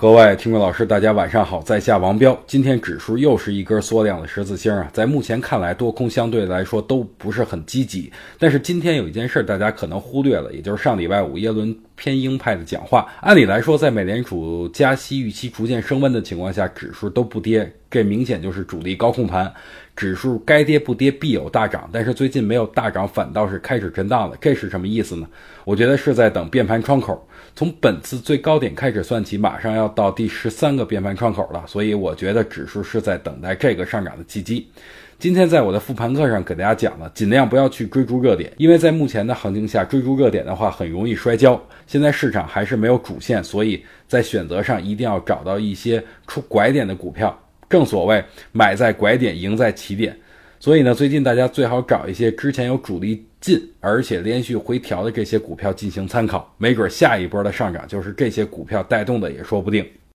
各位听众老师，大家晚上好，在下王彪。今天指数又是一根缩量的十字星啊，在目前看来，多空相对来说都不是很积极。但是今天有一件事大家可能忽略了，也就是上礼拜五耶伦偏鹰派的讲话。按理来说，在美联储加息预期逐渐升温的情况下，指数都不跌，这明显就是主力高控盘。指数该跌不跌，必有大涨。但是最近没有大涨，反倒是开始震荡了，这是什么意思呢？我觉得是在等变盘窗口。从本次最高点开始算起，马上要到第十三个变盘窗口了，所以我觉得指数是在等待这个上涨的契机。今天在我的复盘课上给大家讲了，尽量不要去追逐热点，因为在目前的行情下，追逐热点的话很容易摔跤。现在市场还是没有主线，所以在选择上一定要找到一些出拐点的股票。正所谓买在拐点，赢在起点。所以呢，最近大家最好找一些之前有主力进，而且连续回调的这些股票进行参考，没准下一波的上涨就是这些股票带动的，也说不定。